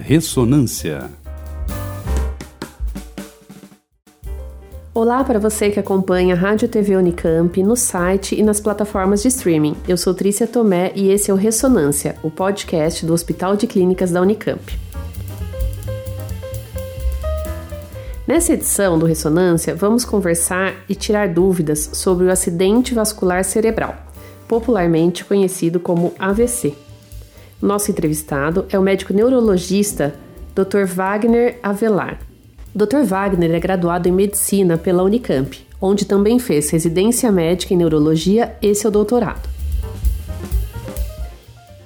Ressonância. Olá para você que acompanha a Rádio TV Unicamp no site e nas plataformas de streaming. Eu sou Trícia Tomé e esse é o Ressonância, o podcast do Hospital de Clínicas da Unicamp. Nessa edição do Ressonância, vamos conversar e tirar dúvidas sobre o acidente vascular cerebral, popularmente conhecido como AVC. Nosso entrevistado é o médico neurologista Dr. Wagner Avelar. Dr. Wagner é graduado em medicina pela Unicamp, onde também fez residência médica em neurologia e seu doutorado.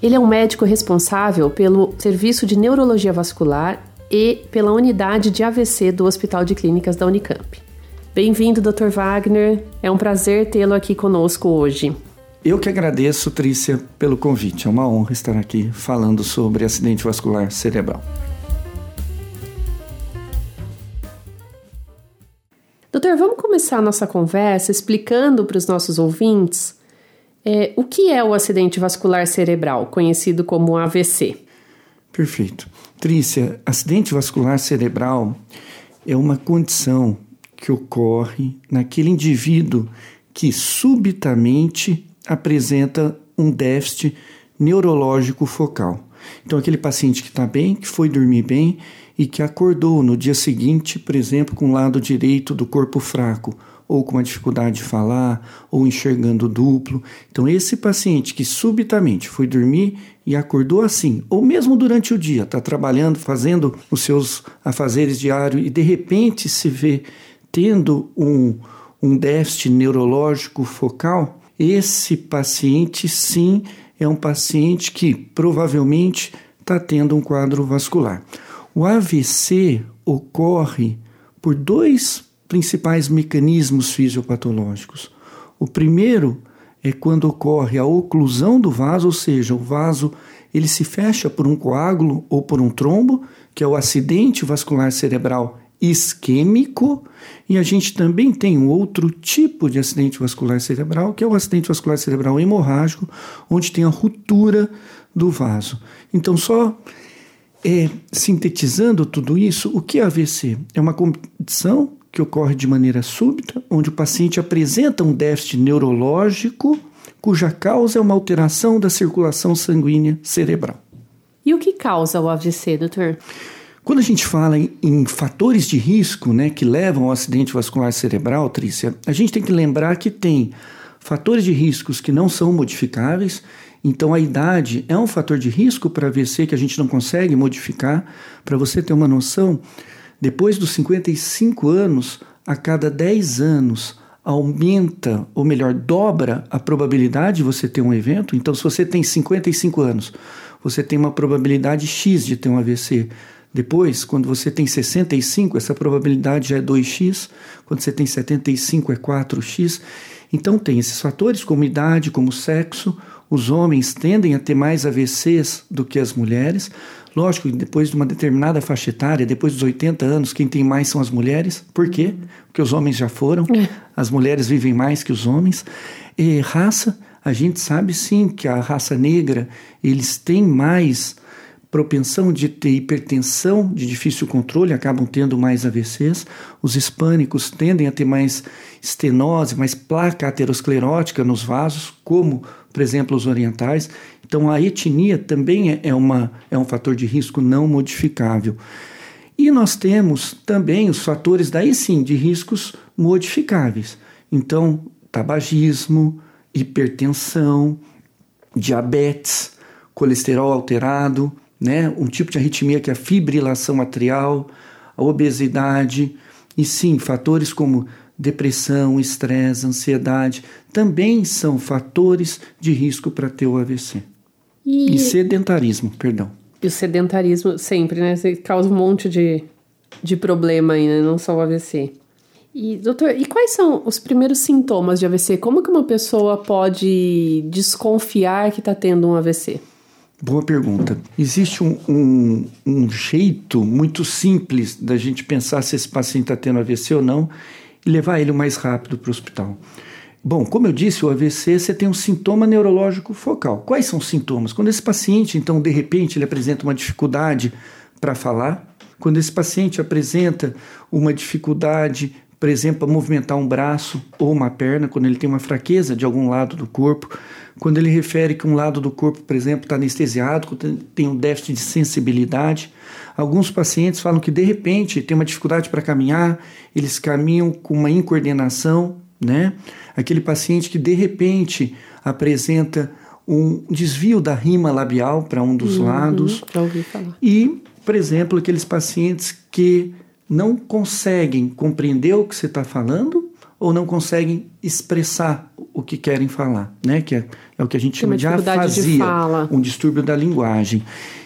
Ele é um médico responsável pelo Serviço de Neurologia Vascular e pela unidade de AVC do Hospital de Clínicas da Unicamp. Bem-vindo, Dr. Wagner. É um prazer tê-lo aqui conosco hoje. Eu que agradeço, Trícia, pelo convite. É uma honra estar aqui falando sobre acidente vascular cerebral. Doutor, vamos começar a nossa conversa explicando para os nossos ouvintes é, o que é o acidente vascular cerebral, conhecido como AVC. Perfeito. Trícia, acidente vascular cerebral é uma condição que ocorre naquele indivíduo que subitamente apresenta um déficit neurológico focal. Então, aquele paciente que está bem, que foi dormir bem e que acordou no dia seguinte, por exemplo, com o lado direito do corpo fraco, ou com uma dificuldade de falar, ou enxergando duplo. Então, esse paciente que subitamente foi dormir e acordou assim, ou mesmo durante o dia, está trabalhando, fazendo os seus afazeres diários e de repente se vê tendo um, um déficit neurológico focal, esse paciente sim é um paciente que provavelmente está tendo um quadro vascular. O AVC ocorre por dois principais mecanismos fisiopatológicos. O primeiro é quando ocorre a oclusão do vaso, ou seja, o vaso ele se fecha por um coágulo ou por um trombo, que é o acidente vascular cerebral isquêmico, e a gente também tem um outro tipo de acidente vascular cerebral, que é o acidente vascular cerebral hemorrágico, onde tem a ruptura do vaso. Então, só é, sintetizando tudo isso, o que é AVC? É uma condição que ocorre de maneira súbita, onde o paciente apresenta um déficit neurológico cuja causa é uma alteração da circulação sanguínea cerebral. E o que causa o AVC, doutor? Quando a gente fala em, em, fatores de risco né, que levam ao acidente vascular cerebral, Trícia, a gente tem que lembrar que tem fatores de riscos que não são modificáveis. Então, a idade é um fator de risco para AVC que a gente não consegue modificar. Para você ter uma noção, depois dos 55 anos, a cada 10 anos, aumenta, ou melhor, dobra a probabilidade de você ter um evento. Então, se você tem 55 anos, você tem uma probabilidade X de ter um AVC. Depois, quando você tem 65, essa probabilidade já é 2x. Quando você tem 75, é 4x. Então, tem esses fatores, como idade, como sexo. Os homens tendem a ter mais AVCs do que as mulheres. Lógico, depois de uma determinada faixa etária, depois dos 80 anos, quem tem mais são as mulheres. Por quê? Porque os homens já foram, é. as mulheres vivem mais que os homens. E raça, a gente sabe sim que a raça negra, eles têm mais propensão de ter hipertensão de difícil controle, acabam tendo mais AVCs. Os hispânicos tendem a ter mais estenose, mais placa aterosclerótica nos vasos, como, por exemplo, os orientais. Então, a etnia também é, é, uma, é um fator de risco não modificável. E nós temos também os fatores, daí sim, de riscos modificáveis. Então, tabagismo, hipertensão, diabetes, colesterol alterado, né? um tipo de arritmia que é a fibrilação atrial, a obesidade, e sim, fatores como depressão, estresse, ansiedade, também são fatores de risco para ter o AVC. E... e sedentarismo, perdão. E o sedentarismo sempre, né? Você causa um monte de, de problema aí, né? Não só o AVC. E, doutor, e quais são os primeiros sintomas de AVC? Como que uma pessoa pode desconfiar que está tendo um AVC? Boa pergunta. Existe um, um, um, jeito muito simples da gente pensar se esse paciente está tendo AVC ou não e levar ele o mais rápido para o hospital. Bom, como eu disse, o AVC você tem um sintoma neurológico focal. Quais são os sintomas? Quando esse paciente, então, de repente, ele apresenta uma dificuldade para falar. Quando esse paciente apresenta uma dificuldade, por exemplo, a movimentar um braço ou uma perna, quando ele tem uma fraqueza de algum lado do corpo, quando ele refere que um lado do corpo, por exemplo, está anestesiado, tem um déficit de sensibilidade. Alguns pacientes falam que de repente tem uma dificuldade para caminhar, eles caminham com uma incoordenação, né? Aquele paciente que de repente apresenta um desvio da rima labial para um dos uhum, lados. Já ouvi falar. E, por exemplo, aqueles pacientes que não conseguem compreender o que você está falando ou não conseguem expressar o que querem falar, né? Que é, é o que a gente chama de afasia, de um distúrbio da linguagem.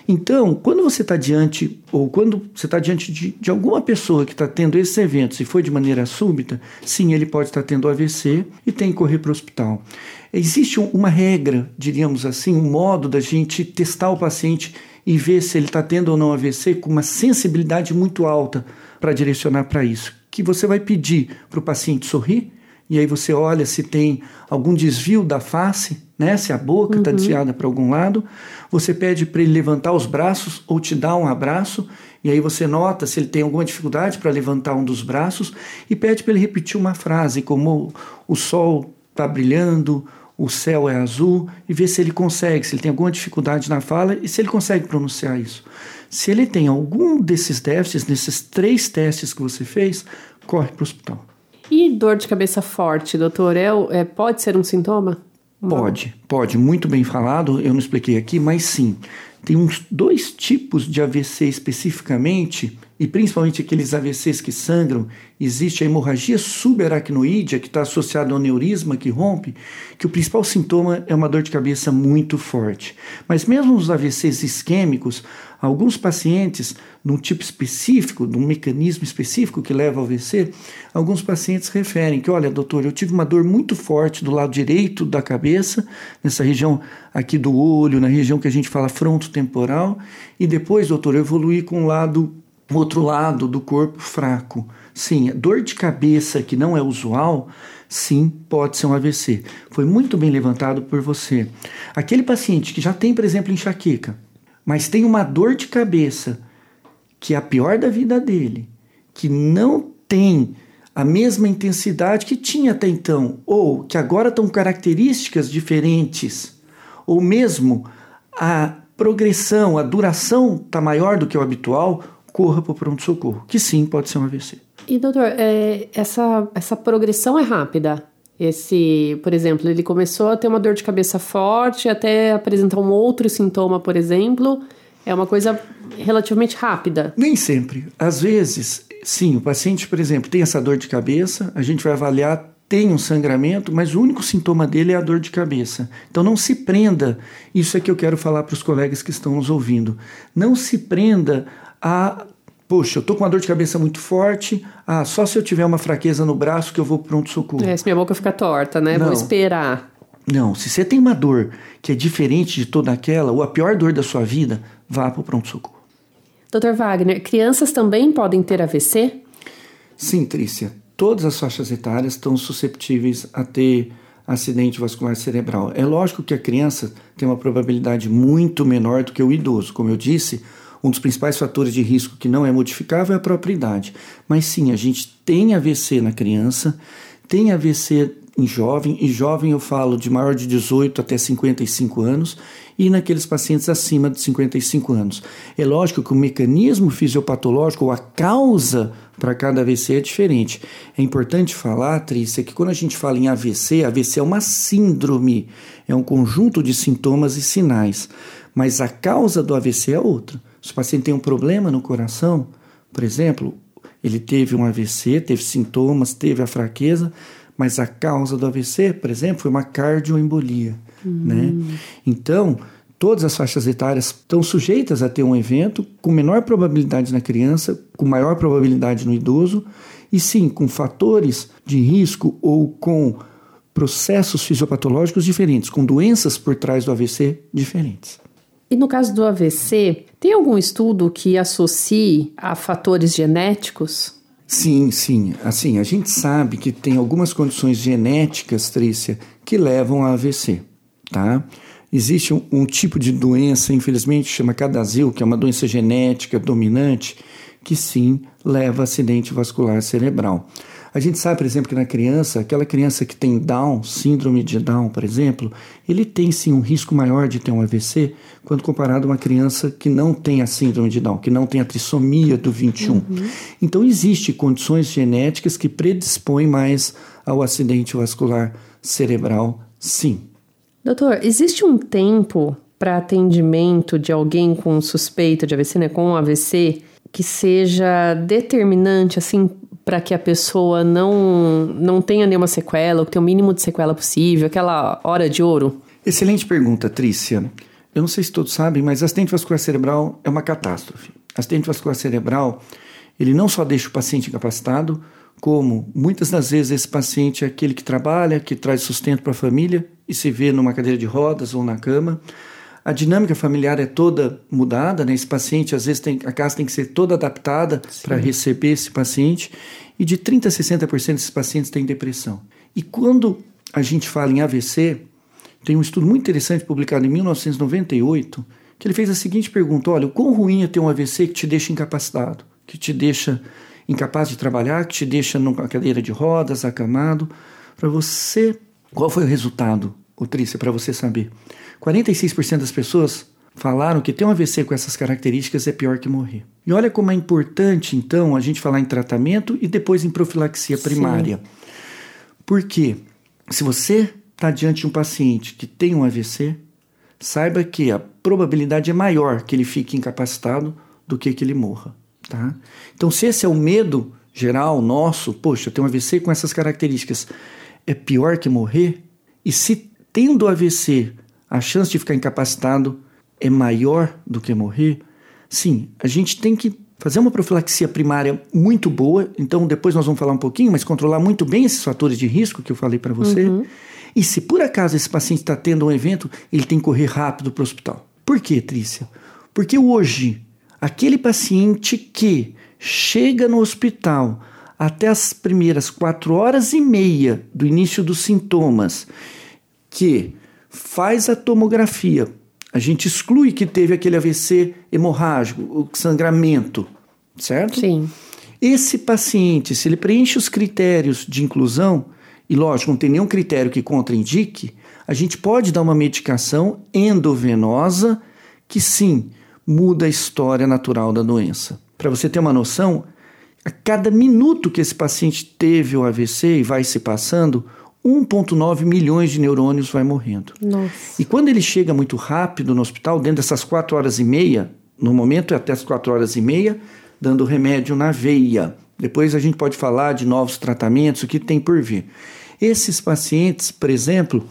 Então, quando você está diante, ou quando você está diante de, de, alguma pessoa que está tendo esses eventos e foi de maneira súbita, sim, ele pode estar tá tendo AVC e tem que correr para o hospital. Existe uma regra, diríamos assim, um modo da gente testar o paciente e ver se ele está tendo ou não AVC com uma sensibilidade muito alta para direcionar para isso que você vai pedir para o paciente sorrir, e aí você olha se tem algum desvio da face, né? Se a boca está uhum. desviada para algum lado, você pede para ele levantar os braços ou te dar um abraço, e aí você nota se ele tem alguma dificuldade para levantar um dos braços e pede para ele repetir uma frase como o sol está brilhando, o céu é azul, e ver se ele consegue, se ele tem alguma dificuldade na fala e se ele consegue pronunciar isso. Se ele tem algum desses déficits, nesses três testes que você fez, corre para o hospital. E dor de cabeça forte, doutor, é, é, pode ser um sintoma? Pode, pode. Muito bem falado, eu não expliquei aqui, mas sim. Tem uns dois tipos de AVC especificamente e principalmente aqueles AVCs que sangram, existe a hemorragia subaracnoídea, que está associada ao neurisma que rompe, que o principal sintoma é uma dor de cabeça muito forte. Mas mesmo os AVCs isquêmicos, alguns pacientes, num tipo específico, num mecanismo específico que leva ao AVC, alguns pacientes referem que, olha, doutor, eu tive uma dor muito forte do lado direito da cabeça, nessa região aqui do olho, na região que a gente fala frontotemporal, e depois, doutor, eu evoluí com o lado o outro lado do corpo fraco. Sim, dor de cabeça que não é usual, sim, pode ser um AVC. Foi muito bem levantado por você. Aquele paciente que já tem, por exemplo, enxaqueca, mas tem uma dor de cabeça que é a pior da vida dele, que não tem a mesma intensidade que tinha até então, ou que agora estão características diferentes, ou mesmo a progressão, a duração está maior do que o habitual, corra para o pronto-socorro, que sim pode ser um AVC. E doutor, é, essa, essa progressão é rápida? Esse, por exemplo, ele começou a ter uma dor de cabeça forte, até apresentar um outro sintoma, por exemplo, é uma coisa relativamente rápida? Nem sempre. Às vezes, sim, o paciente, por exemplo, tem essa dor de cabeça, a gente vai avaliar tem um sangramento, mas o único sintoma dele é a dor de cabeça. Então não se prenda, isso é que eu quero falar para os colegas que estão nos ouvindo. Não se prenda a Poxa, eu tô com uma dor de cabeça muito forte. Ah, só se eu tiver uma fraqueza no braço que eu vou pronto socorro. É, se minha boca fica torta, né? Não. Vou esperar. Não, se você tem uma dor que é diferente de toda aquela, ou a pior dor da sua vida, vá para o pronto socorro. Dr. Wagner, crianças também podem ter AVC? Sim, Trícia. Todas as faixas etárias estão susceptíveis a ter acidente vascular cerebral. É lógico que a criança tem uma probabilidade muito menor do que o idoso. Como eu disse, um dos principais fatores de risco que não é modificável é a própria idade. Mas sim, a gente tem AVC na criança, tem AVC em jovem, e jovem eu falo de maior de 18 até 55 anos, e naqueles pacientes acima de 55 anos. É lógico que o mecanismo fisiopatológico ou a causa para cada AVC é diferente. É importante falar, Trícia, que quando a gente fala em AVC, AVC é uma síndrome, é um conjunto de sintomas e sinais, mas a causa do AVC é outra. Se o paciente tem um problema no coração, por exemplo, ele teve um AVC, teve sintomas, teve a fraqueza, mas a causa do AVC, por exemplo, foi uma cardioembolia. Uhum. Né? Então, todas as faixas etárias estão sujeitas a ter um evento com menor probabilidade na criança, com maior probabilidade no idoso, e sim, com fatores de risco ou com processos fisiopatológicos diferentes, com doenças por trás do AVC diferentes. E no caso do AVC, tem algum estudo que associe a fatores genéticos? Sim, sim. Assim, a gente sabe que tem algumas condições genéticas, Trícia, que levam a AVC, tá? existe um, um tipo de doença, infelizmente, chama cadazil, que é uma doença genética dominante, que sim leva a acidente vascular cerebral. A gente sabe, por exemplo, que na criança, aquela criança que tem Down, síndrome de Down, por exemplo, ele tem sim um risco maior de ter um AVC quando comparado a uma criança que não tem a síndrome de Down, que não tem a trissomia do 21. Uhum. Então, existe condições genéticas que predispõem mais ao acidente vascular cerebral, sim. Doutor, existe um tempo para atendimento de alguém com suspeita de AVC, né, com um AVC, que seja determinante, assim, para que a pessoa não, não tenha nenhuma sequela, ou que tenha o mínimo de sequela possível, aquela hora de ouro? Excelente pergunta, Trícia. Eu não sei se todos sabem, mas acidente vascular cerebral é uma catástrofe. Acidente vascular cerebral, ele não só deixa o paciente incapacitado, como muitas das vezes esse paciente é aquele que trabalha, que traz sustento para a família e se vê numa cadeira de rodas ou na cama. A dinâmica familiar é toda mudada, né? Esse paciente, às vezes, tem, a casa tem que ser toda adaptada para receber esse paciente. E de 30% a 60% desses pacientes têm depressão. E quando a gente fala em AVC, tem um estudo muito interessante publicado em 1998, que ele fez a seguinte pergunta: olha, o quão ruim é ter um AVC que te deixa incapacitado, que te deixa incapaz de trabalhar, que te deixa numa cadeira de rodas, acamado. Para você, qual foi o resultado, Trícia, para você saber? 46% das pessoas falaram que ter um AVC com essas características é pior que morrer. E olha como é importante, então, a gente falar em tratamento e depois em profilaxia primária. Sim. Porque se você está diante de um paciente que tem um AVC, saiba que a probabilidade é maior que ele fique incapacitado do que que ele morra. Tá? Então, se esse é o medo geral nosso, poxa, tem um AVC com essas características, é pior que morrer? E se tendo AVC a chance de ficar incapacitado é maior do que morrer? Sim, a gente tem que fazer uma profilaxia primária muito boa, então depois nós vamos falar um pouquinho, mas controlar muito bem esses fatores de risco que eu falei para você. Uhum. E se por acaso esse paciente está tendo um evento, ele tem que correr rápido para o hospital. Por quê, Trícia? Porque hoje, aquele paciente que chega no hospital até as primeiras quatro horas e meia do início dos sintomas, que faz a tomografia, a gente exclui que teve aquele AVC hemorrágico, o sangramento, certo? Sim. Esse paciente, se ele preenche os critérios de inclusão, e lógico, não tem nenhum critério que contraindique, a gente pode dar uma medicação endovenosa que sim muda a história natural da doença. Para você ter uma noção, a cada minuto que esse paciente teve o AVC e vai se passando, 1,9 milhões de neurônios vai morrendo. Nossa. E quando ele chega muito rápido no hospital, dentro dessas 4 horas e meia, no momento é até as 4 horas e meia, dando remédio na veia. Depois a gente pode falar de novos tratamentos, o que tem por vir. Esses pacientes, por exemplo,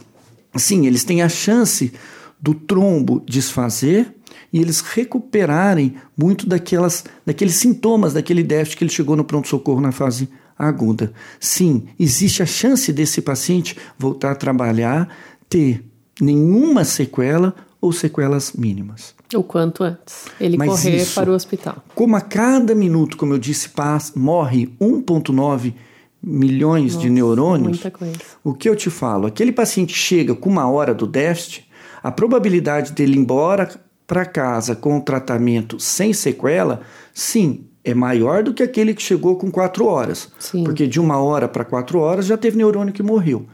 sim, eles têm a chance do trombo desfazer e eles recuperarem muito daquelas, daqueles sintomas, daquele déficit que ele chegou no pronto-socorro na fase aguda. Sim, existe a chance desse paciente voltar a trabalhar, ter nenhuma sequela ou sequelas mínimas. O quanto antes. Ele Mas correr isso, para o hospital. Como a cada minuto, como eu disse, passa, morre 1,9 milhões Nossa, de neurônios. O que eu te falo? Aquele paciente chega com uma hora do déficit, a probabilidade dele ir embora para casa com o tratamento sem sequela, sim, é maior do que aquele que chegou com quatro horas. Sim. Porque de uma hora para quatro horas já teve neurônio que morreu.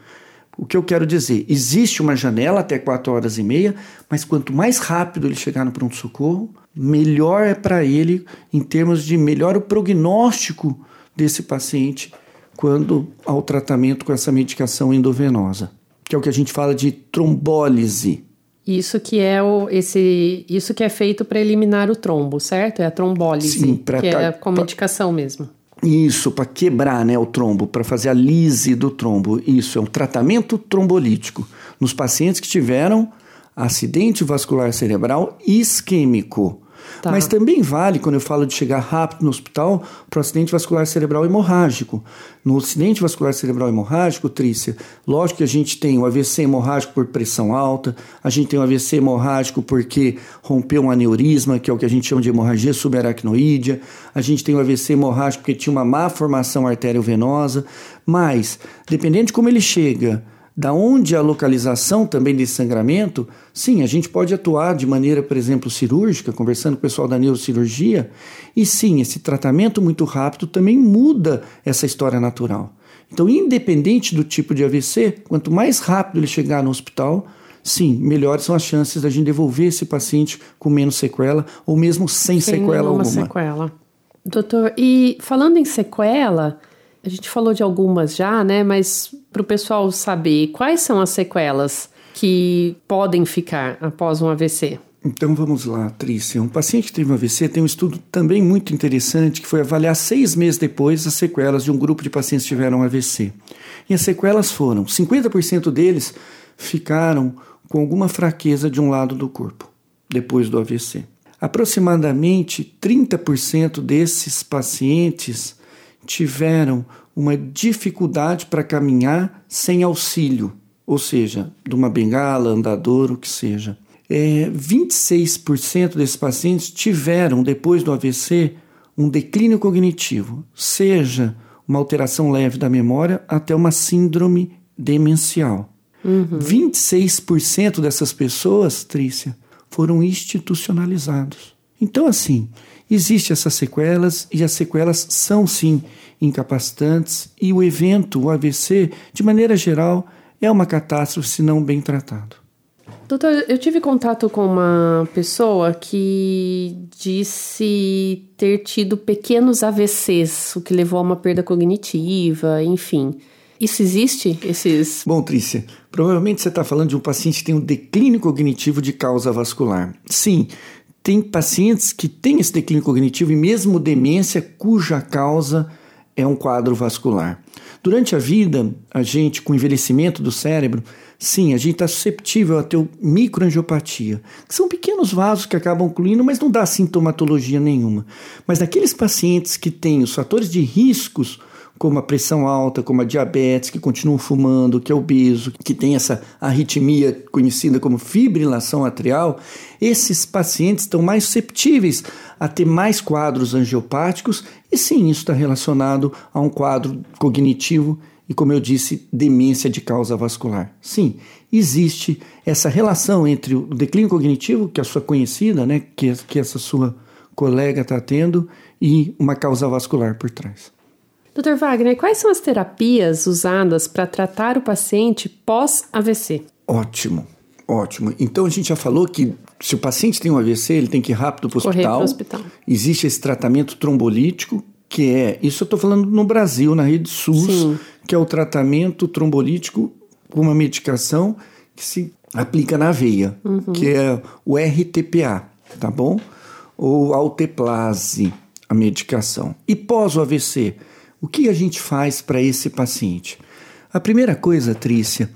O que eu quero dizer? Existe uma janela até quatro horas e meia, mas quanto mais rápido ele chegar no pronto-socorro, melhor é para ele em termos de melhor o prognóstico desse paciente quando ao tratamento com essa medicação endovenosa, que é o que a gente fala de trombólise. Isso que é o esse isso que é feito para eliminar o trombo, certo? É a trombólise, Sim, pra, que é com medicação mesmo. Isso, para quebrar né, o trombo, para fazer a lise do trombo. Isso, é um tratamento trombolítico nos pacientes que tiveram acidente vascular cerebral isquêmico. Tá. Mas também vale, quando eu falo de chegar rápido no hospital, para o acidente vascular cerebral hemorrágico. No acidente vascular cerebral hemorrágico, Trícia, lógico que a gente tem o AVC hemorrágico por pressão alta, a gente tem o AVC hemorrágico porque rompeu um aneurisma, que é o que a gente chama de hemorragia subaracnoídea, a gente tem o AVC hemorrágico porque tinha uma má formação arteriovenosa, mas, dependendo de como ele chega, da onde a localização também desse sangramento, sim, a gente pode atuar de maneira, por exemplo, cirúrgica, conversando com o pessoal da neurocirurgia, e sim, esse tratamento muito rápido também muda essa história natural. Então, independente do tipo de AVC, quanto mais rápido ele chegar no hospital, sim, melhores são as chances da gente devolver esse paciente com menos sequela ou mesmo sem, sem sequela alguma. sequela. Doutor, e falando em sequela, a gente falou de algumas já, né? Mas para o pessoal saber quais são as sequelas que podem ficar após um AVC. Então vamos lá, Trícia. Um paciente que teve um AVC tem um estudo também muito interessante que foi avaliar seis meses depois as sequelas de um grupo de pacientes que tiveram AVC. E as sequelas foram: 50% deles ficaram com alguma fraqueza de um lado do corpo depois do AVC. Aproximadamente 30% desses pacientes tiveram uma dificuldade para caminhar sem auxílio, ou seja, de uma bengala, andador, o que seja. É, 26% desses pacientes tiveram, depois do AVC, um declínio cognitivo, seja uma alteração leve da memória até uma síndrome demencial. Uhum. 26% dessas pessoas, Trícia, foram institucionalizados. Então, assim, Existem essas sequelas e as sequelas são sim incapacitantes e o evento, o AVC, de maneira geral, é uma catástrofe se não bem tratado. Doutor, eu tive contato com uma pessoa que disse ter tido pequenos AVCs, o que levou a uma perda cognitiva, enfim. Isso existe? Esses. Bom, Trícia, provavelmente você está falando de um paciente que tem um declínio cognitivo de causa vascular. Sim, tem pacientes que têm esse declínio cognitivo e mesmo demência cuja causa é um quadro vascular. Durante a vida, a gente, com o envelhecimento do cérebro, sim, a gente está susceptível a ter microangiopatia, que são pequenos vasos que acabam ocluindo, mas não dá sintomatologia nenhuma. Mas naqueles pacientes que têm os fatores de riscos como a pressão alta, como a diabetes, que continuam fumando, que é obeso, que tem essa arritmia conhecida como fibrilação atrial, esses pacientes estão mais susceptíveis a ter mais quadros angiopáticos e sim, isso está relacionado a um quadro cognitivo e, como eu disse, demência de causa vascular. Sim, existe essa relação entre o declínio cognitivo, que é a sua conhecida, né, que, que essa sua colega está tendo, e uma causa vascular por trás. Dr. Wagner, quais são as terapias usadas para tratar o paciente pós-AVC? Ótimo, ótimo. Então a gente já falou que se o paciente tem um AVC, ele tem que ir rápido para o hospital. hospital. Existe esse tratamento trombolítico, que é, isso eu estou falando no Brasil, na rede SUS, Sim. que é o tratamento trombolítico com uma medicação que se aplica na veia, uhum. que é o RTPA, tá bom? Ou alteplase, a medicação. E pós o AVC? O que a gente faz para esse paciente? A primeira coisa, Trícia,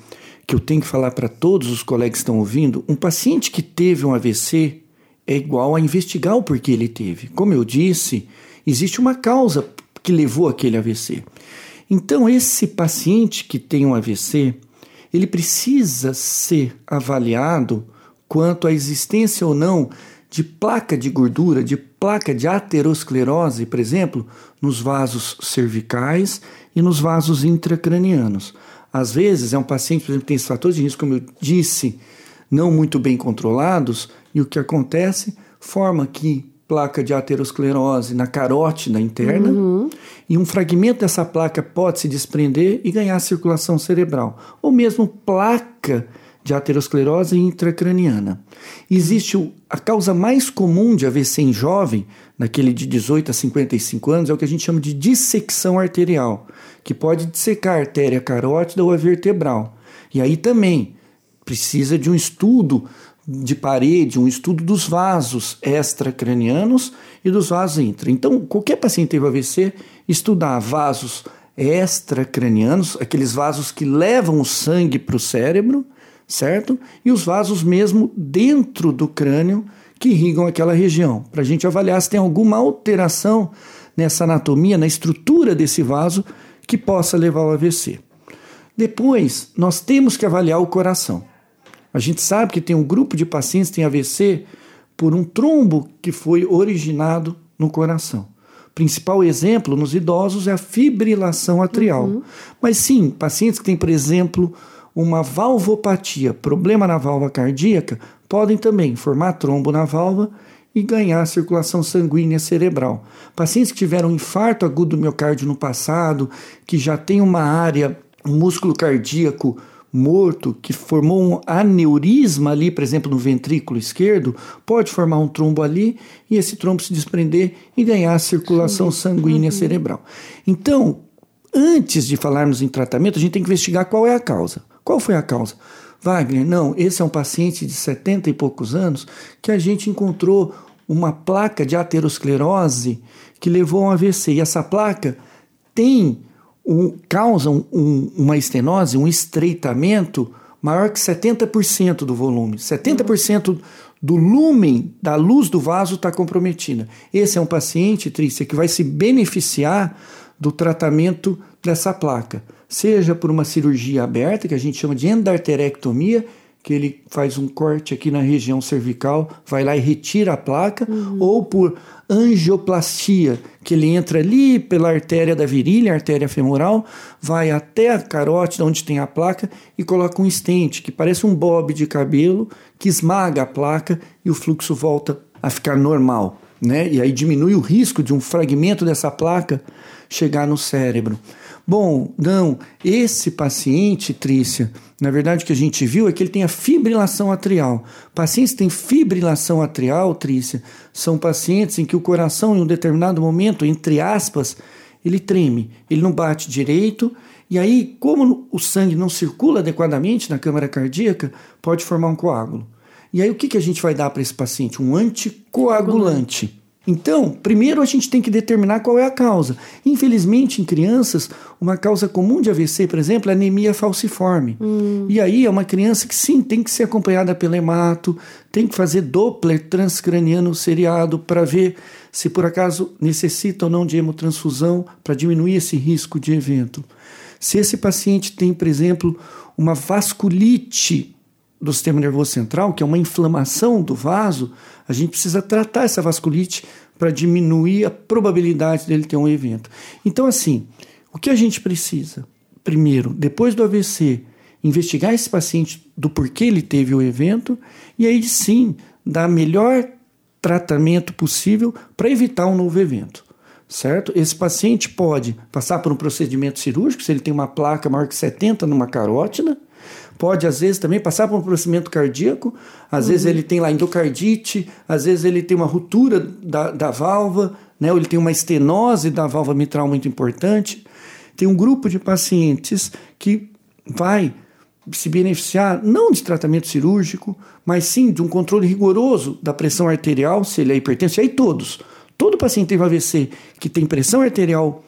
que eu tenho que falar para todos os colegas que estão ouvindo, um paciente que teve um AVC é igual a investigar o porquê ele teve. Como eu disse, existe uma causa que levou aquele AVC. Então, esse paciente que tem um AVC, ele precisa ser avaliado quanto à existência ou não de placa de gordura, de placa de aterosclerose, por exemplo, nos vasos cervicais e nos vasos intracranianos. Às vezes é um paciente, por exemplo, que tem esses fatores de risco, como eu disse, não muito bem controlados, e o que acontece? Forma aqui placa de aterosclerose na carótida interna, uhum. e um fragmento dessa placa pode se desprender e ganhar circulação cerebral. Ou mesmo placa de aterosclerose intracraniana. Existe a causa mais comum de AVC em jovem, naquele de 18 a 55 anos, é o que a gente chama de dissecção arterial, que pode dissecar a artéria carótida ou a vertebral. E aí também precisa de um estudo de parede, um estudo dos vasos extracranianos e dos vasos intra. Então, qualquer paciente que teve AVC, estudar vasos extracranianos, aqueles vasos que levam o sangue para o cérebro, certo? E os vasos mesmo dentro do crânio que irrigam aquela região, para a gente avaliar se tem alguma alteração nessa anatomia, na estrutura desse vaso que possa levar ao AVC. Depois, nós temos que avaliar o coração. A gente sabe que tem um grupo de pacientes que tem AVC por um trombo que foi originado no coração. O principal exemplo nos idosos é a fibrilação atrial. Uhum. Mas sim, pacientes que têm, por exemplo, uma valvopatia, problema na válvula cardíaca, podem também formar trombo na válvula e ganhar circulação sanguínea cerebral. Pacientes que tiveram infarto agudo do miocárdio no passado, que já tem uma área, um músculo cardíaco morto, que formou um aneurisma ali, por exemplo, no ventrículo esquerdo, pode formar um trombo ali e esse trombo se desprender e ganhar circulação sanguínea uhum. cerebral. Então, antes de falarmos em tratamento, a gente tem que investigar qual é a causa. Qual foi a causa? Wagner, não, esse é um paciente de 70 e poucos anos que a gente encontrou uma placa de aterosclerose que levou a um AVC. E essa placa tem um, causa um, um, uma estenose, um estreitamento maior que 70% do volume. 70% do lumen da luz do vaso está comprometida. Esse é um paciente, Trícia, que vai se beneficiar do tratamento dessa placa, seja por uma cirurgia aberta, que a gente chama de endarterectomia, que ele faz um corte aqui na região cervical, vai lá e retira a placa, uhum. ou por angioplastia, que ele entra ali pela artéria da virilha, artéria femoral, vai até a carótida onde tem a placa e coloca um estente que parece um bob de cabelo que esmaga a placa e o fluxo volta a ficar normal, né? E aí diminui o risco de um fragmento dessa placa chegar no cérebro. Bom, não, esse paciente, Trícia, na verdade o que a gente viu é que ele tem a fibrilação atrial. Pacientes que têm fibrilação atrial, Trícia, são pacientes em que o coração, em um determinado momento, entre aspas, ele treme, ele não bate direito, e aí, como o sangue não circula adequadamente na câmara cardíaca, pode formar um coágulo. E aí, o que, que a gente vai dar para esse paciente? Um anticoagulante. Então, primeiro a gente tem que determinar qual é a causa. Infelizmente, em crianças, uma causa comum de AVC, por exemplo, é anemia falciforme. Hum. E aí é uma criança que sim tem que ser acompanhada pelo hemato, tem que fazer Doppler transcraniano seriado para ver se por acaso necessita ou não de hemotransfusão para diminuir esse risco de evento. Se esse paciente tem, por exemplo, uma vasculite do sistema nervoso central, que é uma inflamação do vaso, a gente precisa tratar essa vasculite para diminuir a probabilidade dele ter um evento. Então, assim, o que a gente precisa? Primeiro, depois do AVC, investigar esse paciente do porquê ele teve o evento e aí sim dar melhor tratamento possível para evitar um novo evento. Certo? Esse paciente pode passar por um procedimento cirúrgico, se ele tem uma placa maior que 70 numa carótida, pode às vezes também passar por um procedimento cardíaco, às uhum. vezes ele tem lá endocardite, às vezes ele tem uma ruptura da, da válvula, né, ou ele tem uma estenose da válvula mitral muito importante. Tem um grupo de pacientes que vai se beneficiar não de tratamento cirúrgico, mas sim de um controle rigoroso da pressão arterial, se ele é hipertenso, e aí todos. Todo paciente tem AVC que tem pressão arterial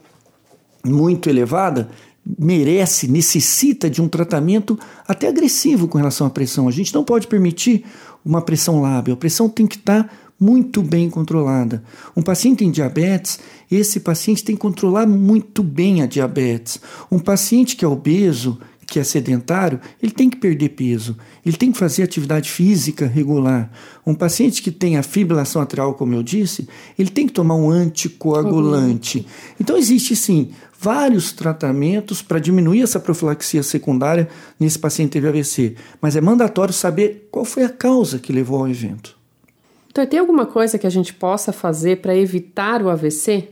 muito elevada, merece, necessita de um tratamento até agressivo com relação à pressão. A gente não pode permitir uma pressão lábil. A pressão tem que estar muito bem controlada. Um paciente em diabetes, esse paciente tem que controlar muito bem a diabetes. Um paciente que é obeso, que é sedentário, ele tem que perder peso, ele tem que fazer atividade física regular. Um paciente que tem a fibrilação atrial, como eu disse, ele tem que tomar um anticoagulante. Então existe sim vários tratamentos para diminuir essa profilaxia secundária nesse paciente que teve AVC, mas é mandatório saber qual foi a causa que levou ao evento. Então, tem alguma coisa que a gente possa fazer para evitar o AVC?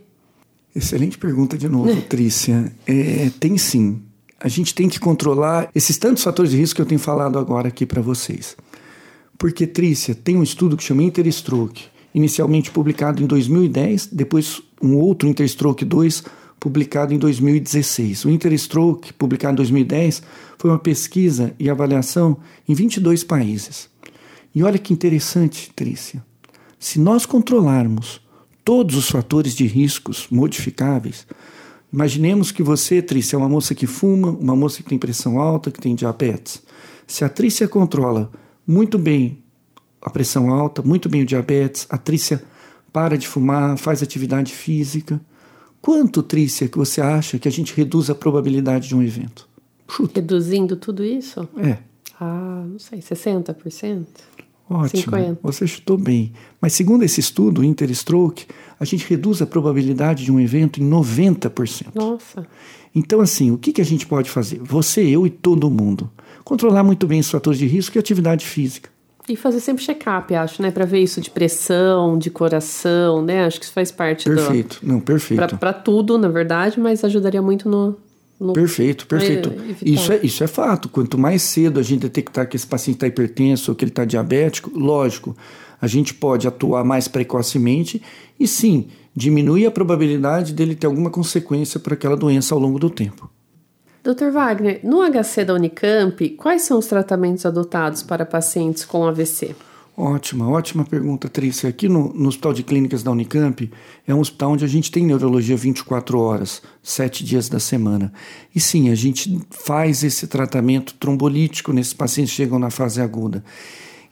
Excelente pergunta de novo, Trícia. É, tem sim. A gente tem que controlar esses tantos fatores de risco que eu tenho falado agora aqui para vocês. Porque, Trícia, tem um estudo que chama Interstroke, inicialmente publicado em 2010, depois um outro Interstroke 2 publicado em 2016. O Interstroke, publicado em 2010, foi uma pesquisa e avaliação em 22 países. E olha que interessante, Trícia. Se nós controlarmos todos os fatores de riscos modificáveis, imaginemos que você, Trícia, é uma moça que fuma, uma moça que tem pressão alta, que tem diabetes. Se a Trícia controla muito bem a pressão alta, muito bem o diabetes, a Trícia para de fumar, faz atividade física, Quanto, Trícia, que você acha que a gente reduz a probabilidade de um evento? Chuta. Reduzindo tudo isso? É. Ah, não sei, 60%? Ótimo, 50. você chutou bem. Mas segundo esse estudo, Interstroke, a gente reduz a probabilidade de um evento em 90%. Nossa. Então, assim, o que, que a gente pode fazer? Você, eu e todo mundo. controlar muito bem os fatores de risco e atividade física. E fazer sempre check-up, acho, né? Para ver isso de pressão, de coração, né? Acho que isso faz parte Perfeito, do... não, perfeito. Para tudo, na verdade, mas ajudaria muito no, no... Perfeito, perfeito. Isso é, isso é fato. Quanto mais cedo a gente detectar que esse paciente está hipertenso ou que ele está diabético, lógico, a gente pode atuar mais precocemente e sim, diminui a probabilidade dele ter alguma consequência para aquela doença ao longo do tempo. Dr. Wagner, no HC da Unicamp, quais são os tratamentos adotados para pacientes com AVC? Ótima, ótima pergunta, Trícia. Aqui no, no, Hospital de Clínicas da Unicamp é um hospital onde a gente tem neurologia 24 horas, 7 dias da semana. E sim, a gente faz esse tratamento trombolítico nesses pacientes que chegam na fase aguda.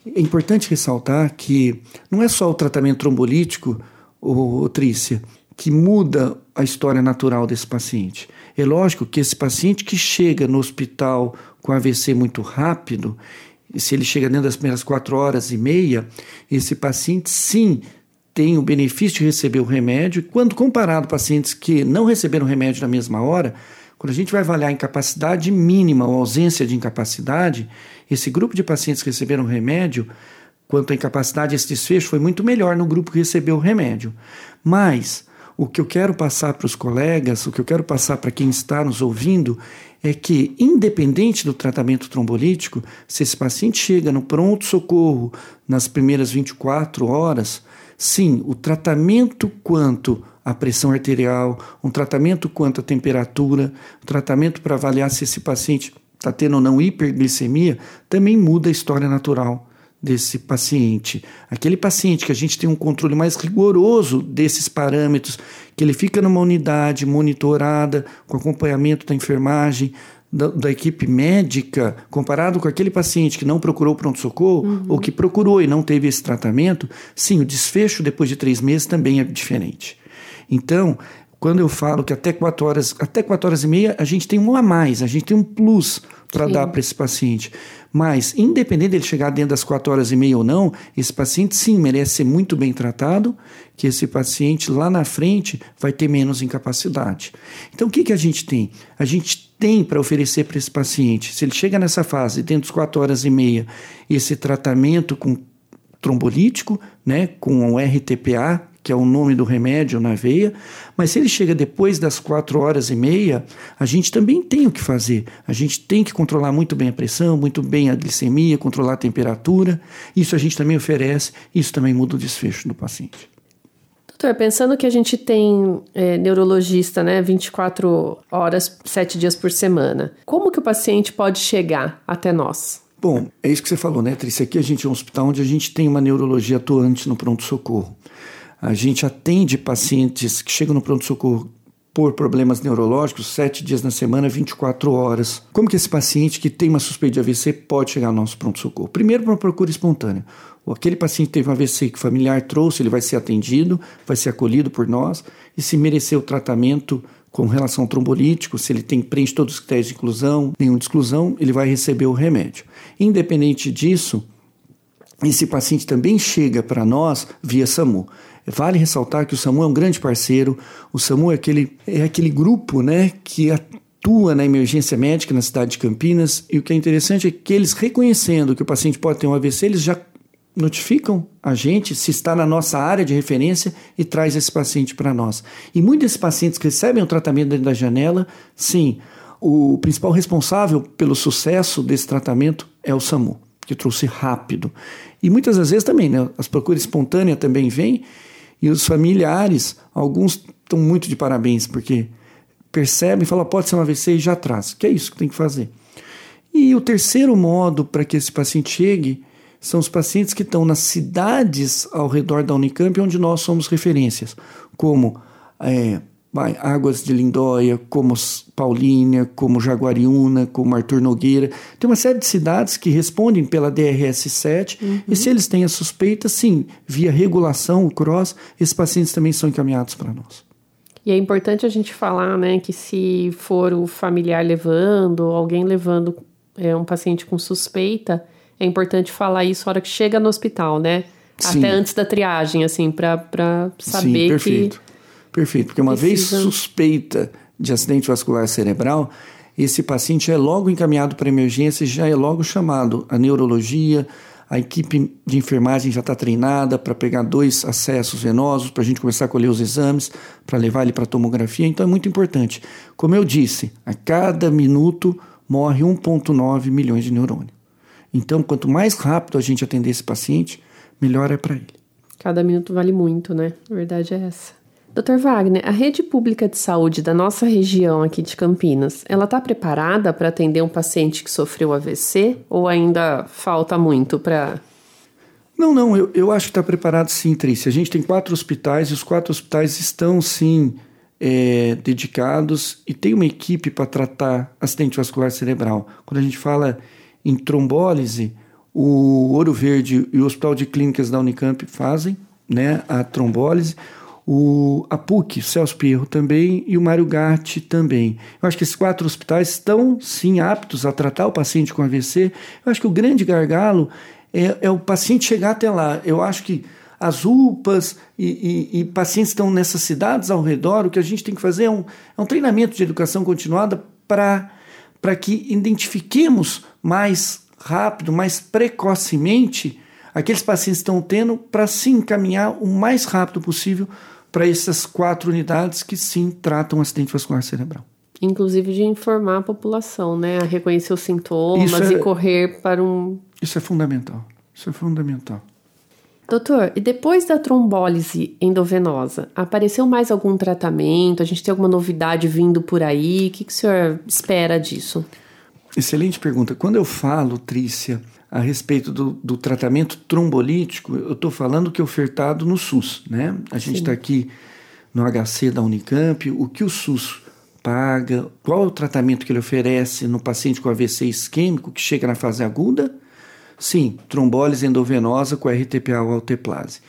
É importante ressaltar que não é só o tratamento trombolítico, ô, Trícia, que muda a história natural desse paciente. É lógico que esse paciente que chega no hospital com AVC muito rápido, se ele chega dentro das primeiras quatro horas e meia, esse paciente sim tem o benefício de receber o remédio. Quando comparado a pacientes que não receberam o remédio na mesma hora, quando a gente vai avaliar a incapacidade mínima ou ausência de incapacidade, esse grupo de pacientes que receberam o remédio, quanto à incapacidade, esse desfecho foi muito melhor no grupo que recebeu o remédio. Mas o que eu quero passar para os colegas, o que eu quero passar para quem está nos ouvindo, é que, independente do tratamento trombolítico, se esse paciente chega no pronto-socorro nas primeiras 24 horas, sim, o tratamento quanto à pressão arterial, um tratamento quanto à temperatura, um tratamento para avaliar se esse paciente está tendo ou não hiperglicemia, também muda a história natural desse paciente. Aquele paciente que a gente tem um controle mais rigoroso desses parâmetros, que ele fica numa unidade monitorada, com acompanhamento da enfermagem, da, da equipe médica, comparado com aquele paciente que não procurou pronto-socorro uhum. ou que procurou e não teve esse tratamento, sim, o desfecho depois de três meses também é diferente. Então, quando eu falo que até quatro horas, até quatro horas e meia, a gente tem um a mais, a gente tem um plus para dar para esse paciente. Mas, independente dele chegar dentro das quatro horas e meia ou não, esse paciente sim merece ser muito bem tratado, que esse paciente lá na frente vai ter menos incapacidade. Então, o que, que a gente tem? A gente tem para oferecer para esse paciente, se ele chega nessa fase, dentro das quatro horas e meia, esse tratamento com trombolítico, né, com o RTPA, que é o nome do remédio na veia, mas se ele chega depois das quatro horas e meia, a gente também tem o que fazer. A gente tem que controlar muito bem a pressão, muito bem a glicemia, controlar a temperatura. Isso a gente também oferece, isso também muda o desfecho do paciente. Doutor, pensando que a gente tem é, neurologista, né, 24 horas, 7 dias por semana, como que o paciente pode chegar até nós? Bom, é isso que você falou, né, Trícia? Aqui a gente é um hospital onde a gente tem uma neurologia atuante no pronto-socorro. A gente atende pacientes que chegam no pronto-socorro por problemas neurológicos, sete dias na semana, 24 horas. Como que esse paciente que tem uma suspeita de AVC pode chegar ao nosso pronto-socorro? Primeiro, para uma procura espontânea. Aquele paciente teve um AVC que o familiar trouxe, ele vai ser atendido, vai ser acolhido por nós, e se merecer o tratamento com relação ao trombolítico, se ele tem preenche todos os critérios de inclusão, nenhum de exclusão, ele vai receber o remédio. Independente disso, esse paciente também chega para nós via SAMU. Vale ressaltar que o SAMU é um grande parceiro, o SAMU é aquele, é aquele grupo né, que atua na emergência médica na cidade de Campinas, e o que é interessante é que eles, reconhecendo que o paciente pode ter um AVC, eles já notificam a gente se está na nossa área de referência e traz esse paciente para nós. E muitos desses pacientes que recebem o tratamento dentro da janela, sim, o principal responsável pelo sucesso desse tratamento é o SAMU, que trouxe rápido. E muitas das vezes também, né, as procuras espontâneas também vêm e os familiares, alguns estão muito de parabéns, porque percebem e falam, pode ser um AVC e já traz. Que é isso que tem que fazer. E o terceiro modo para que esse paciente chegue são os pacientes que estão nas cidades ao redor da Unicamp, onde nós somos referências, como é, vai, Águas de Lindóia, como Paulínia, como Jaguariúna, como Arthur Nogueira. Tem uma série de cidades que respondem pela DRS-7 uhum. e se eles têm a suspeita, sim, via regulação, o CROSS, esses pacientes também são encaminhados para nós. E é importante a gente falar, né, que se for o familiar levando, alguém levando é, um paciente com suspeita, é importante falar isso na hora que chega no hospital, né? Sim. Até antes da triagem, assim, para saber Sim, que Perfeito, porque uma Precisa. vez suspeita de acidente vascular cerebral, esse paciente é logo encaminhado para emergência e já é logo chamado a neurologia, a equipe de enfermagem já está treinada para pegar dois acessos venosos, para a gente começar a colher os exames, para levar ele para tomografia. Então é muito importante. Como eu disse, a cada minuto morre 1,9 milhões de neurônios. Então, quanto mais rápido a gente atender esse paciente, melhor é para ele. Cada minuto vale muito, né? A verdade é essa. Dr. Wagner, a rede pública de saúde da nossa região aqui de Campinas, ela está preparada para atender um paciente que sofreu AVC ou ainda falta muito para... Não, não, eu, eu acho que está preparado sim, Trícia. A gente tem quatro hospitais e os quatro hospitais estão sim é, dedicados e tem uma equipe para tratar acidente vascular cerebral. Quando a gente fala em trombólise, o Ouro Verde e o Hospital de Clínicas da Unicamp fazem né, a trombólise o, a PUC, o Celso Pierro também e o Mário Gatti também. Eu acho que esses quatro hospitais estão, sim, aptos a tratar o paciente com AVC. Eu acho que o grande gargalo é, é o paciente chegar até lá. Eu acho que as UPAs e, e, e, pacientes estão nessas cidades ao redor, o que a gente tem que fazer é um, é um treinamento de educação continuada para que identifiquemos mais rápido, mais precocemente aqueles pacientes estão tendo para se encaminhar o mais rápido possível para essas quatro unidades que sim tratam acidente vascular cerebral. Inclusive de informar a população, né? A reconhecer os sintomas é, e correr para um. Isso é fundamental. Isso é fundamental. Doutor, e depois da trombólise endovenosa, apareceu mais algum tratamento? A gente tem alguma novidade vindo por aí? O que, que o senhor espera disso? Excelente pergunta. Quando eu falo, Trícia, a respeito do, do tratamento trombolítico, eu estou falando que é ofertado no SUS, né? A gente está aqui no HC da Unicamp, o que o SUS paga, qual é o tratamento que ele oferece no paciente com AVC isquêmico que chega na fase aguda? Sim, trombólise endovenosa com RTPA ou alteplase.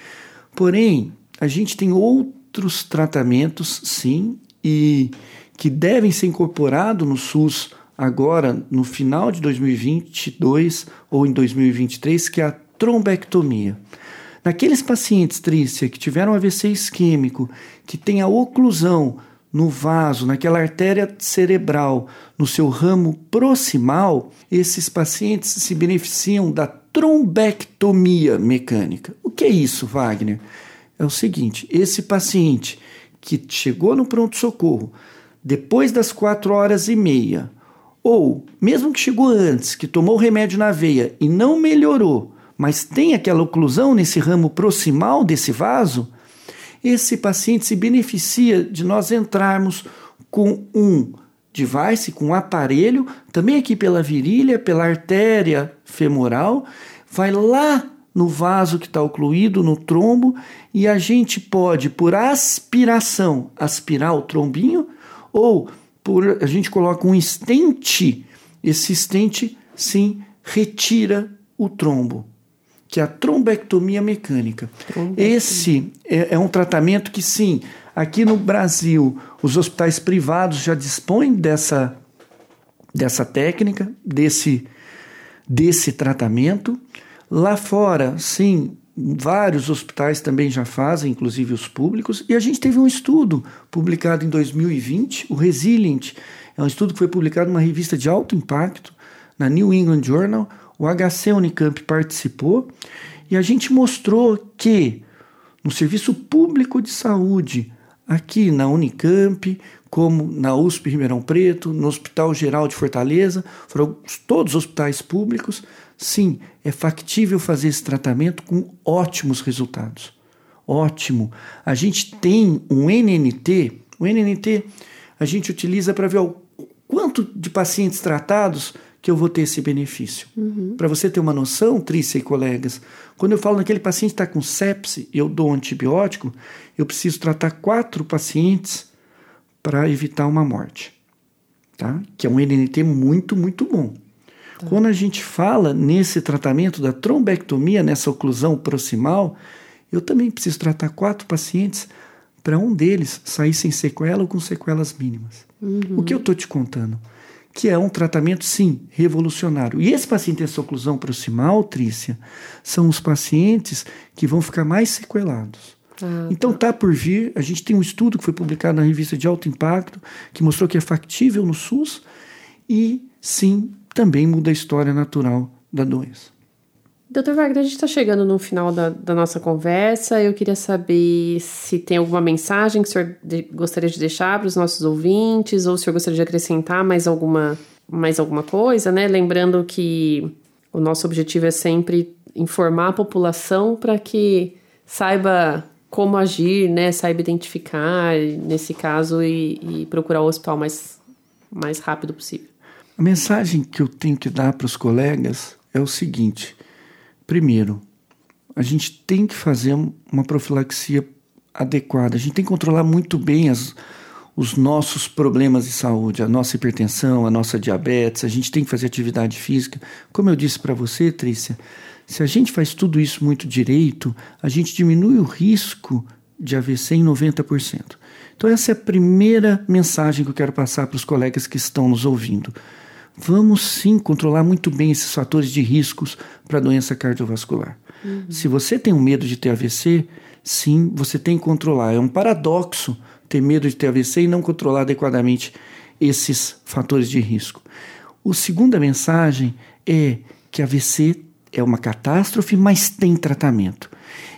Porém, a gente tem outros tratamentos, sim, e que devem ser incorporados no SUS agora no final de 2022 ou em 2023, que é a trombectomia. Naqueles pacientes, Trícia, que tiveram AVC isquêmico, que tem a oclusão no vaso, naquela artéria cerebral, no seu ramo proximal, esses pacientes se beneficiam da trombectomia mecânica. O que é isso, Wagner? É o seguinte: esse paciente que chegou no pronto-socorro depois das quatro horas e meia, ou, mesmo que chegou antes, que tomou o remédio na veia e não melhorou, mas tem aquela oclusão nesse ramo proximal desse vaso, esse paciente se beneficia de nós entrarmos com um device, com um aparelho, também aqui pela virilha, pela artéria femoral, vai lá no vaso que está ocluído, no trombo, e a gente pode, por aspiração, aspirar o trombinho, ou por, a gente coloca um estente, esse estente sim retira o trombo, que é a trombectomia mecânica. Trombectomia. Esse é, é um tratamento que sim, aqui no Brasil, os hospitais privados já dispõem dessa, dessa técnica, desse, desse tratamento. Lá fora, sim, Vários hospitais também já fazem, inclusive os públicos, e a gente teve um estudo publicado em 2020, o Resilient, é um estudo que foi publicado numa revista de alto impacto, na New England Journal, o HC Unicamp participou, e a gente mostrou que no serviço público de saúde, aqui na Unicamp, como na USP Ribeirão Preto, no Hospital Geral de Fortaleza, foram todos os hospitais públicos, Sim, é factível fazer esse tratamento com ótimos resultados. Ótimo. A gente tem um NNT, o NNT a gente utiliza para ver o quanto de pacientes tratados que eu vou ter esse benefício. Uhum. Para você ter uma noção, Trícia e colegas, quando eu falo naquele paciente está com sepse, eu dou um antibiótico, eu preciso tratar quatro pacientes para evitar uma morte. Tá? Que é um NNT muito, muito bom. Tá. Quando a gente fala nesse tratamento da trombectomia, nessa oclusão proximal, eu também preciso tratar quatro pacientes para um deles sair sem sequela ou com sequelas mínimas. Uhum. O que eu estou te contando? Que é um tratamento, sim, revolucionário. E esse paciente essa oclusão proximal, Trícia, são os pacientes que vão ficar mais sequelados. Ah, então tá. tá por vir, a gente tem um estudo que foi publicado na revista de alto impacto que mostrou que é factível no SUS e, sim, também muda a história natural da doença. Doutor Wagner, a gente está chegando no final da, da, nossa conversa. Eu queria saber se tem alguma mensagem que o senhor de, gostaria de deixar para os nossos ouvintes, ou se o senhor gostaria de acrescentar mais alguma, mais alguma coisa, né? Lembrando que o nosso objetivo é sempre informar a população para que saiba como agir, né? Saiba identificar, nesse caso, e, e procurar o hospital mais, mais rápido possível. A mensagem que eu tenho que dar para os colegas é o seguinte Primeiro, a gente tem que fazer uma profilaxia adequada. A gente tem que controlar muito bem as, os nossos problemas de saúde, a nossa hipertensão, a nossa diabetes. A gente tem que fazer atividade física. Como eu disse para você, Trícia, se a gente faz tudo isso muito direito, a gente diminui o risco de AVC em 90%. Então, essa é a primeira mensagem que eu quero passar para os colegas que estão nos ouvindo. Vamos sim controlar muito bem esses fatores de riscos para doença cardiovascular. Uhum. Se você tem um medo de ter AVC, sim, você tem que controlar. É um paradoxo ter medo de ter AVC e não controlar adequadamente esses fatores de risco. A segunda mensagem é que AVC é uma catástrofe, mas tem tratamento.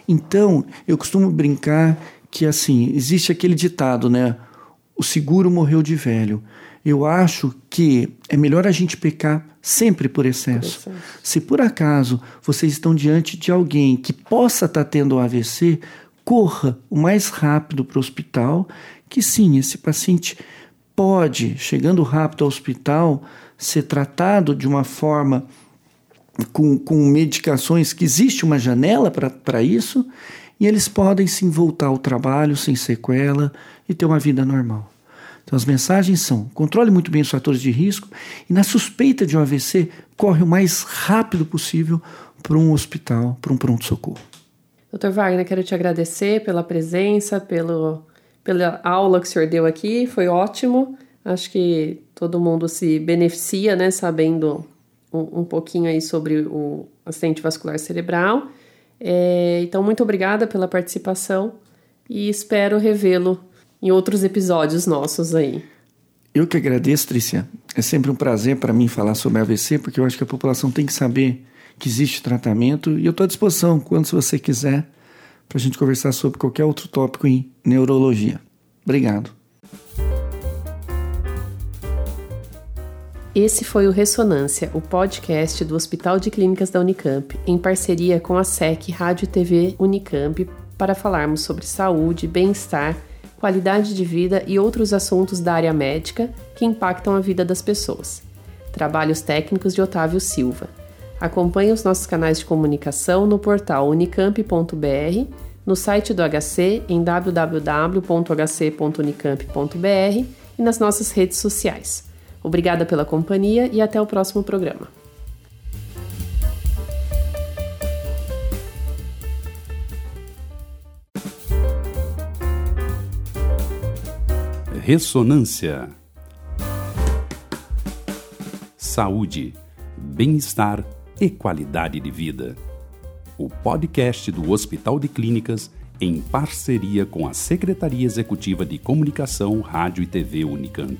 Então, eu costumo brincar que assim, existe aquele ditado, né? O seguro morreu de velho eu acho que é melhor a gente pecar sempre por excesso. por excesso. Se por acaso vocês estão diante de alguém que possa estar tá tendo um AVC, corra o mais rápido para o hospital, que sim, esse paciente pode, chegando rápido ao hospital, ser tratado de uma forma com, com medicações, que existe uma janela para isso, e eles podem sim voltar ao trabalho sem sequela e ter uma vida normal. Então, as mensagens são: controle muito bem os fatores de risco e, na suspeita de um AVC, corre o mais rápido possível para um hospital, para um pronto-socorro. Doutor Wagner, quero te agradecer pela presença, pelo, pela aula que o senhor deu aqui, foi ótimo. Acho que todo mundo se beneficia, né, sabendo um, um pouquinho aí sobre o acidente vascular cerebral. É, então, muito obrigada pela participação e espero revê-lo em outros episódios nossos aí. Eu que agradeço, Trícia. É sempre um prazer para mim falar sobre AVC, porque eu acho que a população tem que saber que existe tratamento e eu estou à disposição, quando você quiser, para a gente conversar sobre qualquer outro tópico em neurologia. Obrigado. Esse foi o Ressonância, o podcast do Hospital de Clínicas da Unicamp, em parceria com a SEC Rádio e TV Unicamp, para falarmos sobre saúde, bem-estar qualidade de vida e outros assuntos da área médica que impactam a vida das pessoas. Trabalhos técnicos de Otávio Silva. Acompanhe os nossos canais de comunicação no portal unicamp.br, no site do HC em www.hc.unicamp.br e nas nossas redes sociais. Obrigada pela companhia e até o próximo programa. Ressonância. Saúde, bem-estar e qualidade de vida. O podcast do Hospital de Clínicas em parceria com a Secretaria Executiva de Comunicação, Rádio e TV Unicamp.